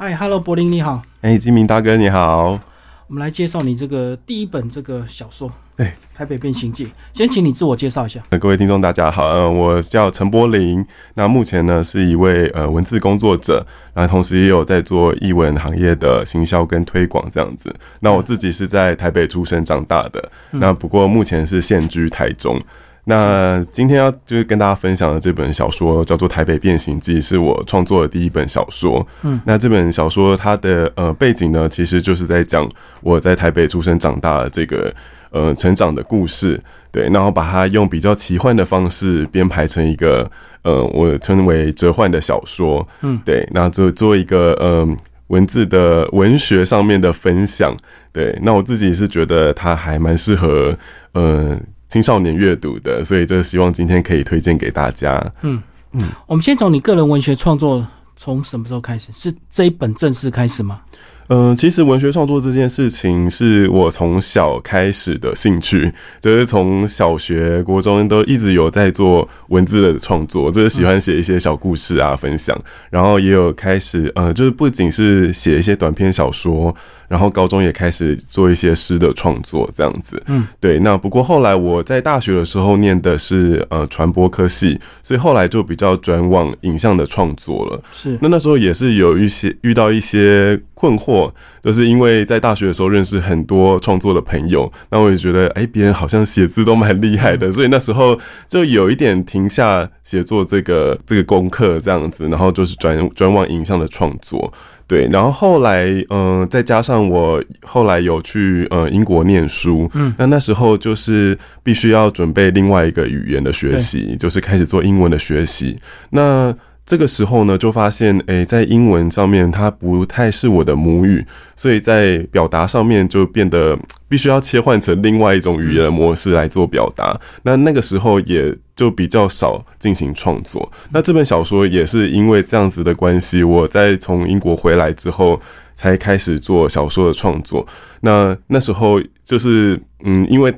嗨，Hello，柏林你好。哎，金明大哥你好。我们来介绍你这个第一本这个小说，对，《台北变形记》。先请你自我介绍一下。各位听众大家好，呃，我叫陈柏林，那目前呢是一位呃文字工作者，然后同时也有在做译文行业的行销跟推广这样子。那我自己是在台北出生长大的，那不过目前是现居台中。那今天要就是跟大家分享的这本小说叫做《台北变形记》，是我创作的第一本小说。嗯，那这本小说它的呃背景呢，其实就是在讲我在台北出生长大的这个呃成长的故事。对，然后把它用比较奇幻的方式编排成一个呃我称为折幻的小说。嗯，对，那做做一个呃文字的文学上面的分享。对，那我自己是觉得它还蛮适合呃。青少年阅读的，所以就希望今天可以推荐给大家。嗯嗯，我们先从你个人文学创作从什么时候开始？是这一本正式开始吗？嗯，其实文学创作这件事情是我从小开始的兴趣，就是从小学、国中都一直有在做文字的创作，就是喜欢写一些小故事啊，分享。然后也有开始，呃，就是不仅是写一些短篇小说。然后高中也开始做一些诗的创作，这样子。嗯，对。那不过后来我在大学的时候念的是呃传播科系，所以后来就比较转往影像的创作了。是。那那时候也是有一些遇到一些困惑，就是因为在大学的时候认识很多创作的朋友，那我也觉得哎，别人好像写字都蛮厉害的，所以那时候就有一点停下写作这个这个功课这样子，然后就是转转往影像的创作。对，然后后来，嗯，再加上我后来有去呃英国念书，嗯，那那时候就是必须要准备另外一个语言的学习，就是开始做英文的学习。那这个时候呢，就发现，诶，在英文上面它不太是我的母语，所以在表达上面就变得必须要切换成另外一种语言模式来做表达。那那个时候也就比较少进行创作。那这本小说也是因为这样子的关系，我在从英国回来之后才开始做小说的创作。那那时候就是，嗯，因为。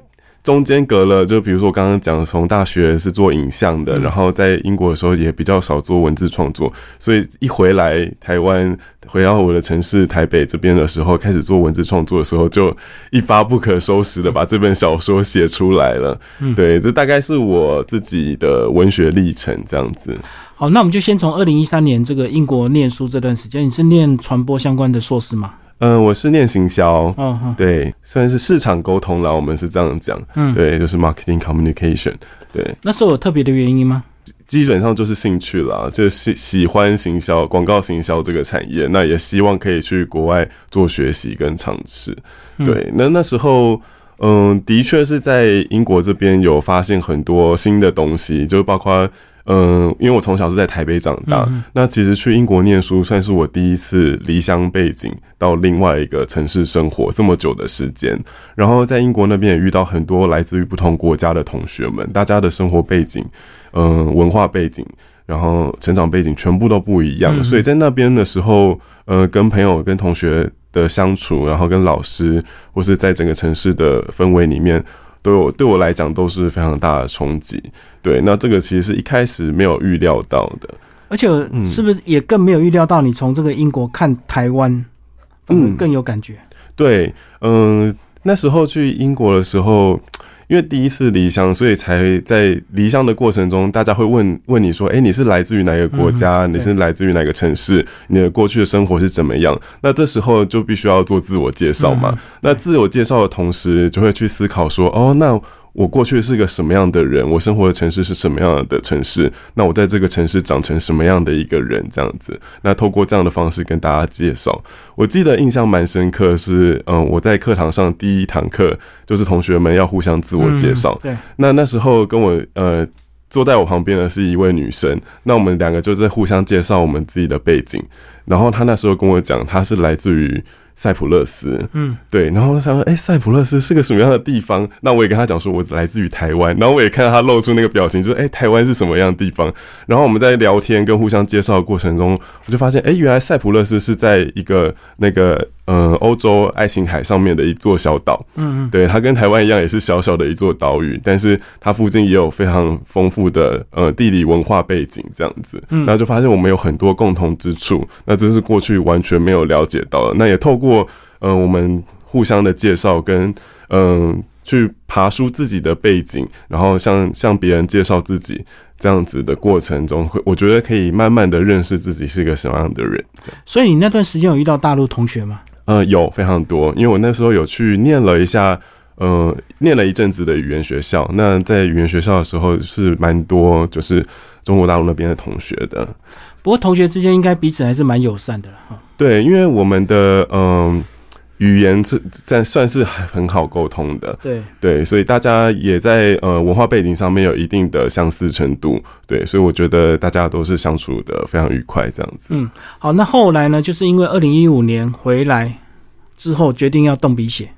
中间隔了，就比如说我刚刚讲，从大学是做影像的，然后在英国的时候也比较少做文字创作，所以一回来台湾，回到我的城市台北这边的时候，开始做文字创作的时候，就一发不可收拾的把这本小说写出来了。对，这大概是我自己的文学历程这样子。好，那我们就先从二零一三年这个英国念书这段时间，你是念传播相关的硕士吗？嗯，我是念行销，对，算是市场沟通啦，我们是这样讲，嗯，对，就是 marketing communication，对。那是有特别的原因吗？基本上就是兴趣啦，就是喜欢行销、广告行销这个产业，那也希望可以去国外做学习跟尝试。对，那那时候，嗯，的确是在英国这边有发现很多新的东西，就包括。嗯，因为我从小是在台北长大，那其实去英国念书算是我第一次离乡背景到另外一个城市生活这么久的时间。然后在英国那边也遇到很多来自于不同国家的同学们，大家的生活背景、嗯，文化背景，然后成长背景全部都不一样。所以在那边的时候，呃，跟朋友、跟同学的相处，然后跟老师，或是在整个城市的氛围里面。对我对我来讲都是非常大的冲击，对，那这个其实是一开始没有预料到的，而且是不是也更没有预料到你从这个英国看台湾，嗯，更有感觉？对，嗯，那时候去英国的时候。因为第一次离乡，所以才在离乡的过程中，大家会问问你说：“哎，你是来自于哪个国家？你是来自于哪个城市？你的过去的生活是怎么样？”那这时候就必须要做自我介绍嘛。那自我介绍的同时，就会去思考说：“哦，那。”我过去是个什么样的人？我生活的城市是什么样的城市？那我在这个城市长成什么样的一个人？这样子，那透过这样的方式跟大家介绍。我记得印象蛮深刻是，嗯，我在课堂上第一堂课就是同学们要互相自我介绍。对，那那时候跟我呃坐在我旁边的是一位女生，那我们两个就在互相介绍我们自己的背景。然后她那时候跟我讲，她是来自于。塞浦勒斯，嗯，对，然后我想说，哎、塞浦勒斯是个什么样的地方？那我也跟他讲说，我来自于台湾，然后我也看到他露出那个表情，就是哎、台湾是什么样的地方？然后我们在聊天跟互相介绍的过程中，我就发现，哎、原来塞浦勒斯是在一个那个呃欧洲爱琴海上面的一座小岛，嗯嗯，对，它跟台湾一样，也是小小的一座岛屿，但是它附近也有非常丰富的呃地理文化背景，这样子，嗯然后就发现我们有很多共同之处，那这是过去完全没有了解到的，那也透过呃我们互相的介绍跟嗯、呃去爬出自己的背景，然后向向别人介绍自己。这样子的过程中，会我觉得可以慢慢的认识自己是一个什么样的人。所以你那段时间有遇到大陆同学吗？呃，有非常多，因为我那时候有去念了一下，呃，念了一阵子的语言学校。那在语言学校的时候，是蛮多就是中国大陆那边的同学的。不过同学之间应该彼此还是蛮友善的了哈。对，因为我们的嗯、语言是在算是很好沟通的，对，对，所以大家也在呃文化背景上面有一定的相似程度，对，所以我觉得大家都是相处的非常愉快，这样子。嗯，好，那后来呢，就是因为二零一五年回来之后，决定要动笔写。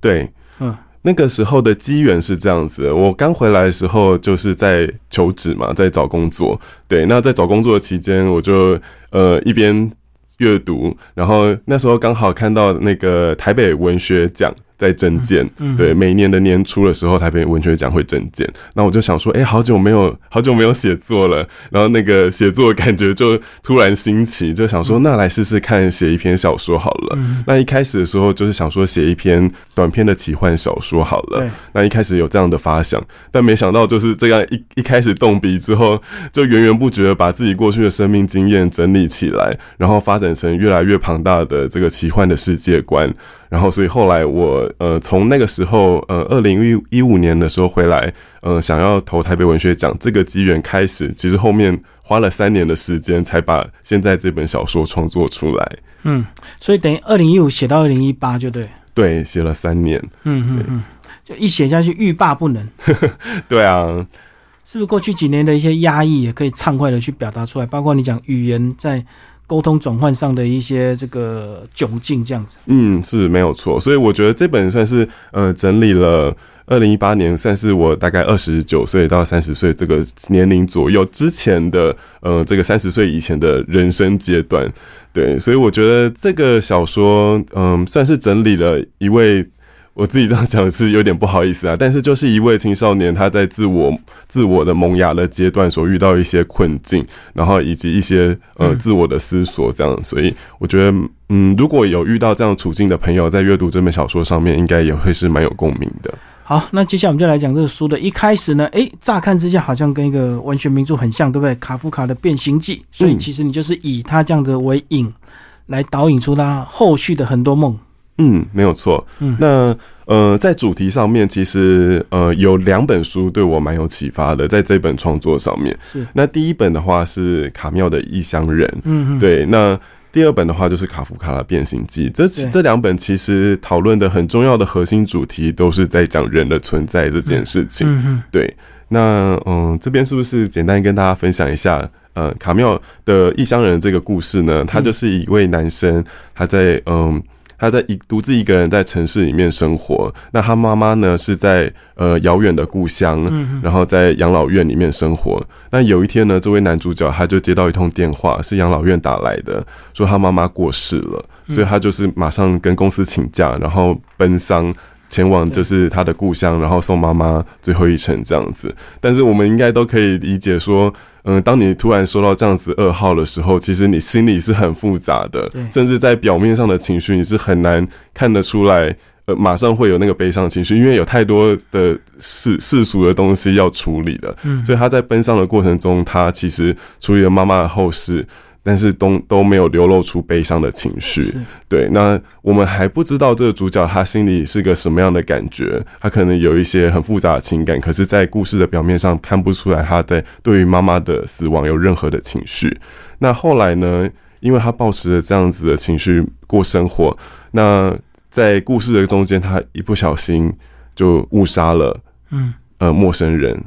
对，嗯，那个时候的机缘是这样子，我刚回来的时候就是在求职嘛，在找工作。对，那在找工作的期间，我就呃一边阅读，然后那时候刚好看到那个台北文学奖在征件，嗯，对，每一年的年初的时候，台北文学奖会征件，那我就想说，哎、好久没有好久没有写作了，然后那个写作感觉就突然兴起，就想说，那来试试看写一篇小说好了。嗯，那一开始的时候就是想说写一篇短篇的奇幻小说好了。对，，那一开始有这样的发想，但没想到就是这样一一开始动笔之后，就源源不绝的把自己过去的生命经验整理起来，然后发展成越来越庞大的这个奇幻的世界观。然后，所以后来我呃从那个时候呃二零一五年的时候回来，呃想要投台北文学奖这个机缘开始，其实后面花了三年的时间才把现在这本小说创作出来。嗯，所以等于二零一五写到二零一八就对。对，写了三年。嗯嗯嗯，就一写下去欲罢不能。对啊，是不是过去几年的一些压抑也可以畅快的去表达出来？包括你讲语言在沟通转换上的一些这个窘境，这样子。嗯，是没有错。所以我觉得这本算是呃整理了。二零一八年算是我大概二十九岁到三十岁这个年龄左右之前的呃这个三十岁以前的人生阶段，对，所以我觉得这个小说嗯、算是整理了一位我自己这样讲是有点不好意思啊，但是就是一位青少年他在自我自我的萌芽的阶段所遇到一些困境，然后以及一些呃嗯自我的思索，这样，所以我觉得嗯，如果有遇到这样处境的朋友，在阅读这本小说上面，应该也会是蛮有共鸣的。好，那接下来我们就来讲这个书的一开始呢，诶，乍看之下好像跟一个文学名著很像，对不对？卡夫卡的《变形记》，所以嗯其实你就是以他这样子为引，来导引出他后续的很多梦。嗯，没有错。嗯那呃，在主题上面，其实呃有两本书对我蛮有启发的，在这本创作上面。是，那第一本的话是卡妙的《异乡人》，嗯嗯，对，那第二本的话就是卡夫卡的《变形记》，这对这两本其实讨论的很重要的核心主题都是在讲人的存在这件事情。对，那嗯，这边是不是简单跟大家分享一下？呃，卡妙的《异乡人》这个故事呢，他就是一位男生，他在嗯。他在一独自一个人在城市里面生活，那他妈妈呢是在呃遥远的故乡，嗯然后在养老院里面生活。那有一天呢，这位男主角他就接到一通电话，是养老院打来的，说他妈妈过世了，所以他就是马上跟公司请假，然后奔丧。前往就是他的故乡，然后送妈妈最后一程这样子。但是我们应该都可以理解说，嗯，当你突然收到这样子噩耗的时候，其实你心里是很复杂的，甚至在表面上的情绪你是很难看得出来。呃，马上会有那个悲伤情绪，因为有太多的世世俗的东西要处理了。嗯所以他在奔丧的过程中，他其实处理了妈妈的后事，但是都都没有流露出悲伤的情绪。对，那我们还不知道这个主角他心里是个什么样的感觉，他可能有一些很复杂的情感，可是，在故事的表面上看不出来他在对于妈妈的死亡有任何的情绪。那后来呢？因为他保持着这样子的情绪过生活，那在故事的中间，他一不小心就误杀了嗯呃陌生人。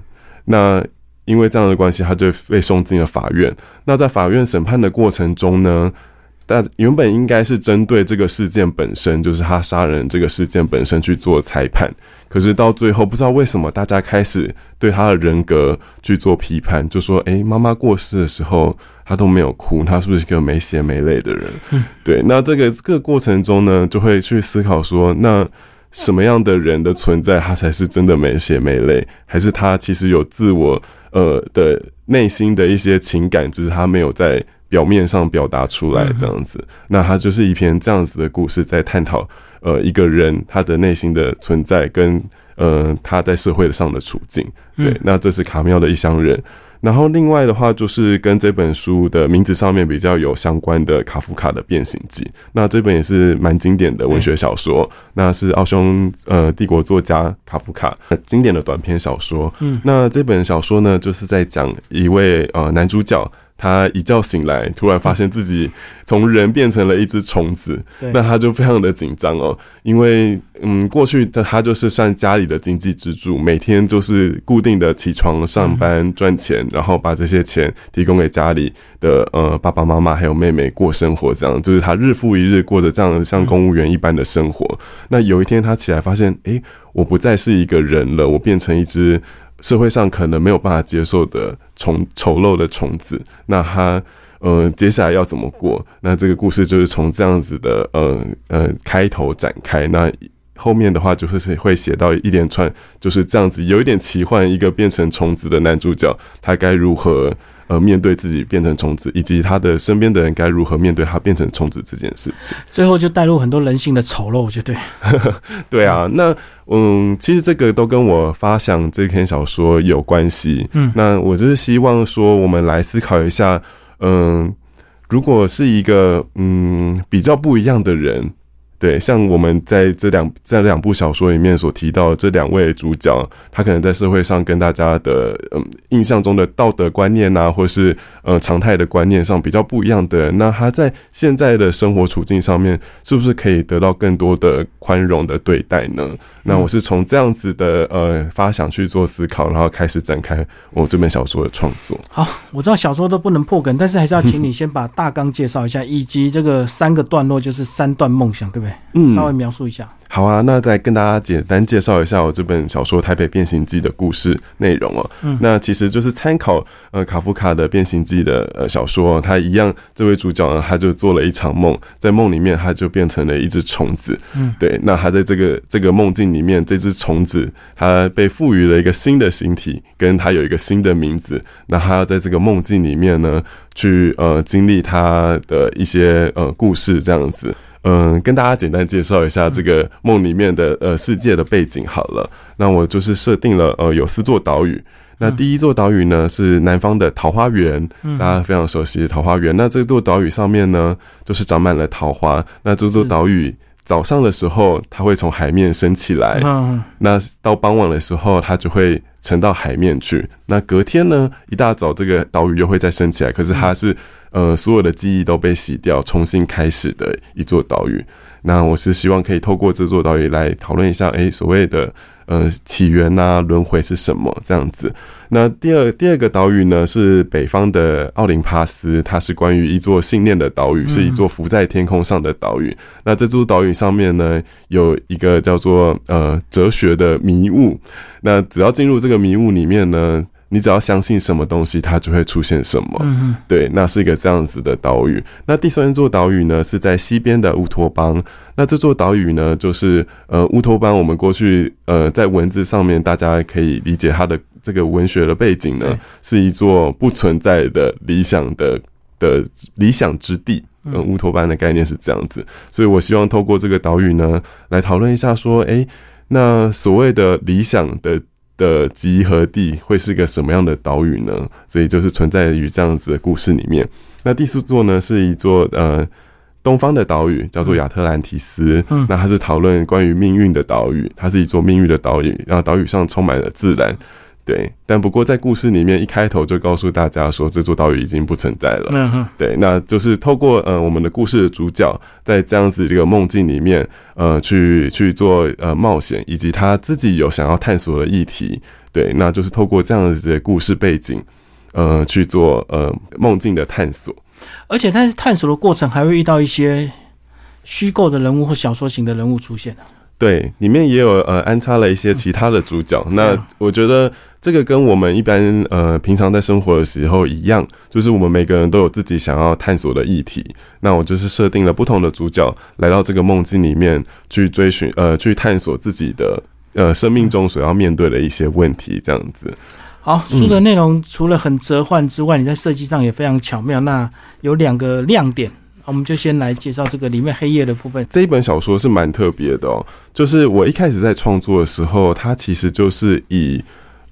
那因为这样的关系，他就被送进了法院。那在法院审判的过程中呢，但原本应该是针对这个事件本身，就是他杀人这个事件本身去做裁判。可是到最后，不知道为什么大家开始对他的人格去做批判，就说：“诶，妈妈过世的时候，他都没有哭，他是不是一个没血没泪的人？” 对，那这个这个过程中呢，就会去思考说，那什么样的人的存在，他才是真的没血没泪，还是他其实有自我呃的内心的一些情感，只是他没有在表面上表达出来这样子？那他就是一篇这样子的故事，在探讨。呃，一个人他的内心的存在跟呃他在社会上的处境，对，那这是卡妙的一乡人。然后另外的话，就是跟这本书的名字上面比较有相关的卡夫卡的《变形记》。那这本也是蛮经典的文学小说，那是奥匈呃帝国作家卡夫卡经典的短篇小说。嗯，那这本小说呢，就是在讲一位呃男主角。他一觉醒来，突然发现自己从人变成了一只虫子，那他就非常的紧张哦，因为嗯，过去的他就是算家里的经济支柱，每天就是固定的起床上班赚钱，然后把这些钱提供给家里的呃爸爸妈妈还有妹妹过生活，这样就是他日复一日过着这样像公务员一般的生活。那有一天他起来发现，哎，我不再是一个人了，我变成一只。社会上可能没有办法接受的虫丑陋的虫子，那他呃接下来要怎么过？那这个故事就是从这样子的呃呃开头展开，那后面的话就会是会写到一连串就是这样子，有一点奇幻，一个变成虫子的男主角，他该如何？呃，面对自己变成虫子，以及他的身边的人该如何面对他变成虫子这件事情，最后就带入很多人性的丑陋，就对。对啊，那嗯，其实这个都跟我发想这篇小说有关系。嗯，那我就是希望说，我们来思考一下，嗯，如果是一个嗯比较不一样的人。对，像我们在这两这两部小说里面所提到这两位主角，他可能在社会上跟大家的嗯印象中的道德观念啊，或是呃常态的观念上比较不一样的人，那他在现在的生活处境上面，是不是可以得到更多的宽容的对待呢？那我是从这样子的呃发想去做思考，然后开始展开我这本小说的创作。好，我知道小说都不能破梗，但是还是要请你先把大纲介绍一下，以及这个三个段落就是三段梦想，对不对？嗯，稍微描述一下。好啊，那再跟大家简单介绍一下我这本小说《台北变形记》的故事内容哦。嗯，那其实就是参考呃卡夫卡的《变形记》的呃小说，他一样，这位主角呢，他就做了一场梦，在梦里面他就变成了一只虫子。嗯，对，那他在这个这个梦境里面，这只虫子他被赋予了一个新的形体，跟他有一个新的名字。那他要在这个梦境里面呢，去呃经历他的一些呃故事，这样子。嗯，跟大家简单介绍一下这个梦里面的呃世界的背景好了。那我就是设定了呃有四座岛屿。那第一座岛屿呢是南方的桃花源，大家非常熟悉的桃花源。那这座岛屿上面呢就是长满了桃花。那这座岛屿早上的时候它会从海面升起来，那到傍晚的时候它就会沉到海面去。那隔天呢一大早这个岛屿又会再升起来，可是它是。呃，所有的记忆都被洗掉，重新开始的一座岛屿。那我是希望可以透过这座岛屿来讨论一下，诶，所谓的呃起源呐，轮回是什么这样子。那第二第二个岛屿呢，是北方的奥林帕斯，它是关于一座信念的岛屿，是一座浮在天空上的岛屿。那这座岛屿上面呢，有一个叫做呃哲学的迷雾。那只要进入这个迷雾里面呢。你只要相信什么东西，它就会出现什么。嗯对，那是一个这样子的岛屿。那第三座岛屿呢，是在西边的乌托邦。那这座岛屿呢，就是呃乌托邦。我们过去呃在文字上面，大家可以理解它的这个文学的背景呢，是一座不存在的理想的的理想之地。嗯，乌托邦的概念是这样子。所以我希望透过这个岛屿呢，来讨论一下说，哎，那所谓的理想的。的集合地会是个什么样的岛屿呢？所以就是存在于这样子的故事里面。那第四座呢，是一座呃东方的岛屿，叫做亚特兰提斯。嗯，那它是讨论关于命运的岛屿，它是一座命运的岛屿，然后岛屿上充满了自然。对，但不过在故事里面一开头就告诉大家说这座岛屿已经不存在了。嗯对，那就是透过呃我们的故事的主角在这样子一个梦境里面，呃去去做呃冒险，以及他自己有想要探索的议题。对，那就是透过这样子的故事背景，呃去做呃梦境的探索。而且在探索的过程还会遇到一些虚构的人物或小说型的人物出现对，里面也有呃安插了一些其他的主角。那我觉得这个跟我们一般呃平常在生活的时候一样，就是我们每个人都有自己想要探索的议题。那我就是设定了不同的主角来到这个梦境里面去追寻呃去探索自己的呃生命中所要面对的一些问题，这样子。好，书的内容除了很折换之外，你在设计上也非常巧妙。那有两个亮点。我们就先来介绍这个里面黑夜的部分。这一本小说是蛮特别的哦，就是我一开始在创作的时候，它其实就是以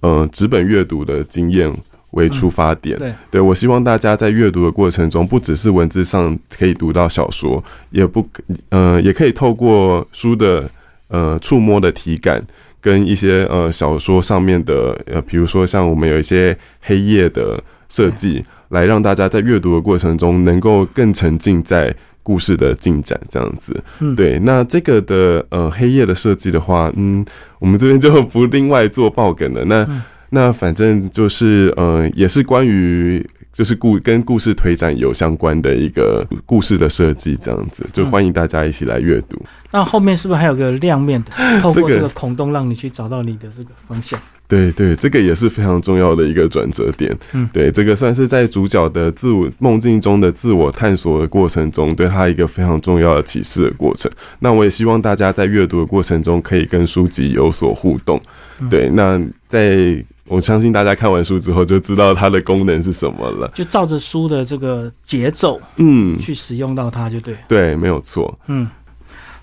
呃纸本阅读的经验为出发点。对，对我希望大家在阅读的过程中，不只是文字上可以读到小说，也不呃也可以透过书的呃触摸的体感，跟一些呃小说上面的呃，比如说像我们有一些黑夜的设计。来让大家在阅读的过程中能够更沉浸在故事的进展，这样子。嗯，对。那这个的呃黑夜的设计的话，嗯，我们这边就不另外做爆梗了。那那反正就是呃，也是关于就是故跟故事推展有相关的一个故事的设计，这样子就欢迎大家一起来阅读。那后面是不是还有个亮面的？透过这个孔洞，让你去找到你的这个方向。对对，这个也是非常重要的一个转折点。嗯，对，这个算是在主角的自我梦境中的自我探索的过程中，对他一个非常重要的启示的过程。那我也希望大家在阅读的过程中可以跟书籍有所互动。对，那在我相信大家看完书之后就知道它的功能是什么了，就照着书的这个节奏，嗯，去使用到它就对。对，没有错。嗯。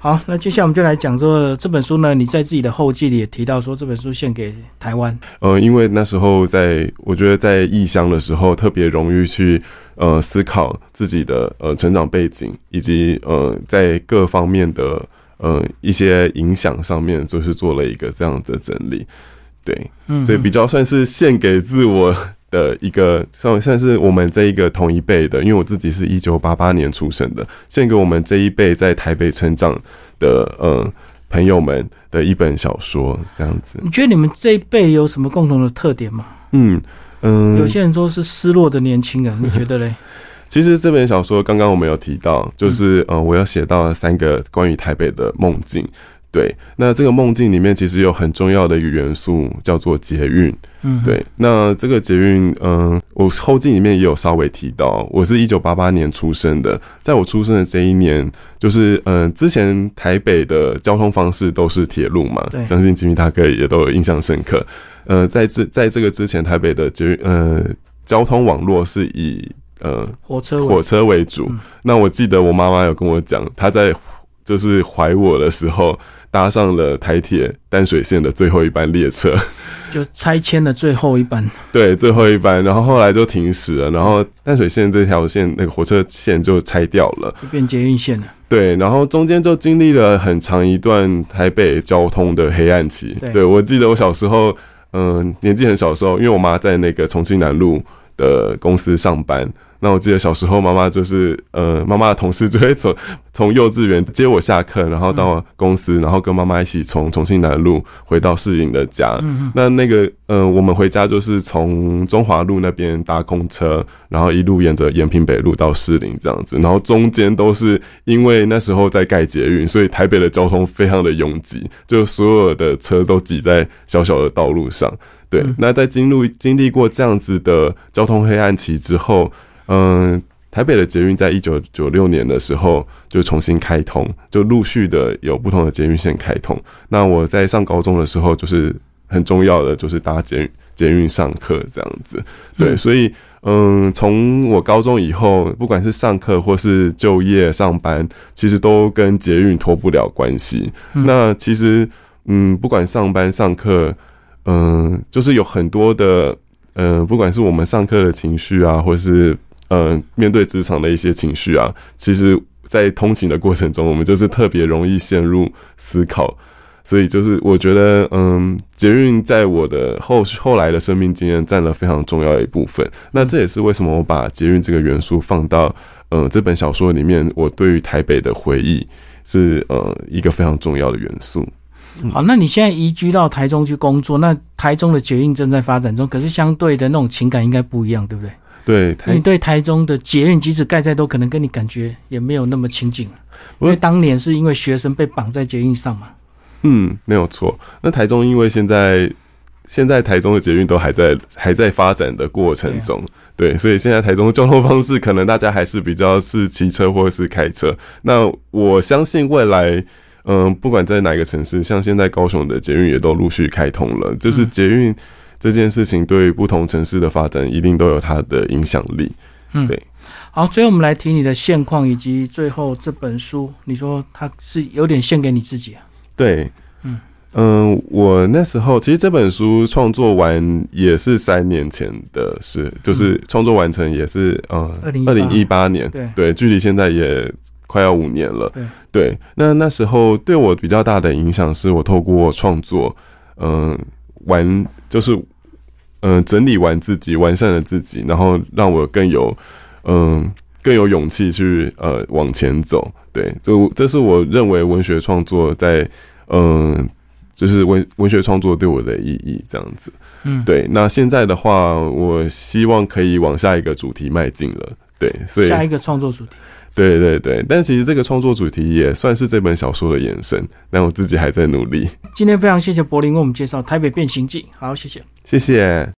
好，那接下来我们就来讲说这本书呢。你在自己的后记里也提到说，这本书献给台湾。呃，因为那时候在，我觉得在异乡的时候，特别容易去呃思考自己的呃成长背景，以及呃在各方面的呃一些影响上面，就是做了一个这样的整理。对，所以比较算是献给自我。的一个算算是我们这一个同一辈的，因为我自己是一九八八年出生的，献给我们这一辈在台北成长的嗯朋友们的一本小说，这样子。你觉得你们这一辈有什么共同的特点吗？嗯嗯，有些人说是失落的年轻人，你觉得嘞？其实这本小说刚刚我们有提到，就是呃，我要写到三个关于台北的梦境。对，那这个梦境里面其实有很重要的一个元素叫做捷运。嗯，对，那这个捷运，嗯，我后记里面也有稍微提到，我是一九八八年出生的，在我出生的这一年，就是嗯，之前台北的交通方式都是铁路嘛，相信吉米大哥也都有印象深刻。呃，在这在这个之前，台北的捷运，呃，交通网络是以呃火车火车为主。那我记得我妈妈有跟我讲，她在就是怀我的时候。搭上了台铁淡水线的最后一班列车，就拆迁的最后一班。对，最后一班，然后后来就停驶了，然后淡水线这条线那个火车线就拆掉了，就变捷运线了。对，然后中间就经历了很长一段台北交通的黑暗期。对，我记得我小时候，嗯，年纪很小的时候，因为我妈在那个重庆南路的公司上班。那我记得小时候，妈妈就是呃，妈妈的同事就会从 从幼稚园接我下课，然后到公司，然后跟妈妈一起从重庆南路回到市营的家。那那个呃，我们回家就是从中华路那边搭公车，然后一路沿着延平北路到市林这样子，然后中间都是因为那时候在盖捷运，所以台北的交通非常的拥挤，就所有的车都挤在小小的道路上。对，那在经历经历过这样子的交通黑暗期之后。嗯，台北的捷运在一九九六年的时候就重新开通，就陆续的有不同的捷运线开通。那我在上高中的时候，就是很重要的，就是搭捷捷运上课这样子。对，所以嗯，从我高中以后，不管是上课或是就业上班，其实都跟捷运脱不了关系。那其实嗯，不管上班上课，嗯，就是有很多的嗯，不管是我们上课的情绪啊，或是嗯，面对职场的一些情绪啊，其实，在通勤的过程中，我们就是特别容易陷入思考，所以就是我觉得，嗯，捷运在我的后后来的生命经验占了非常重要的一部分。那这也是为什么我把捷运这个元素放到嗯这本小说里面，我对于台北的回忆是呃一个非常重要的元素。好，那你现在移居到台中去工作，那台中的捷运正在发展中，可是相对的那种情感应该不一样，对不对？对，你对台中的捷运，即使盖在都可能跟你感觉也没有那么亲近，因为当年是因为学生被绑在捷运上嘛。嗯，没有错。那台中因为现在现在台中的捷运都还在还在发展的过程中，对，所以现在台中的交通方式可能大家还是比较是骑车或者是开车。那我相信未来，嗯，不管在哪个城市，像现在高雄的捷运也都陆续开通了，就是捷运。这件事情对不同城市的发展一定都有它的影响力。嗯，对。好，最后我们来提你的现况，以及最后这本书，你说它是有点献给你自己啊？对，嗯嗯，我那时候其实这本书创作完也是三年前的事，就是创作完成也是嗯二零一八年，对对，距离现在也快要五年了。对对，那那时候对我比较大的影响是我透过创作，嗯，玩就是。嗯，整理完自己，完善了自己，然后让我更有，嗯，更有勇气去呃往前走。对，这这是我认为文学创作在，嗯，就是文文学创作对我的意义这样子。嗯，对。那现在的话，我希望可以往下一个主题迈进了。对，所以下一个创作主题。对对对，但其实这个创作主题也算是这本小说的延伸，但我自己还在努力。今天非常谢谢柏林为我们介绍《台北变形记》，好，谢谢，谢谢。